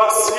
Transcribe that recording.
us.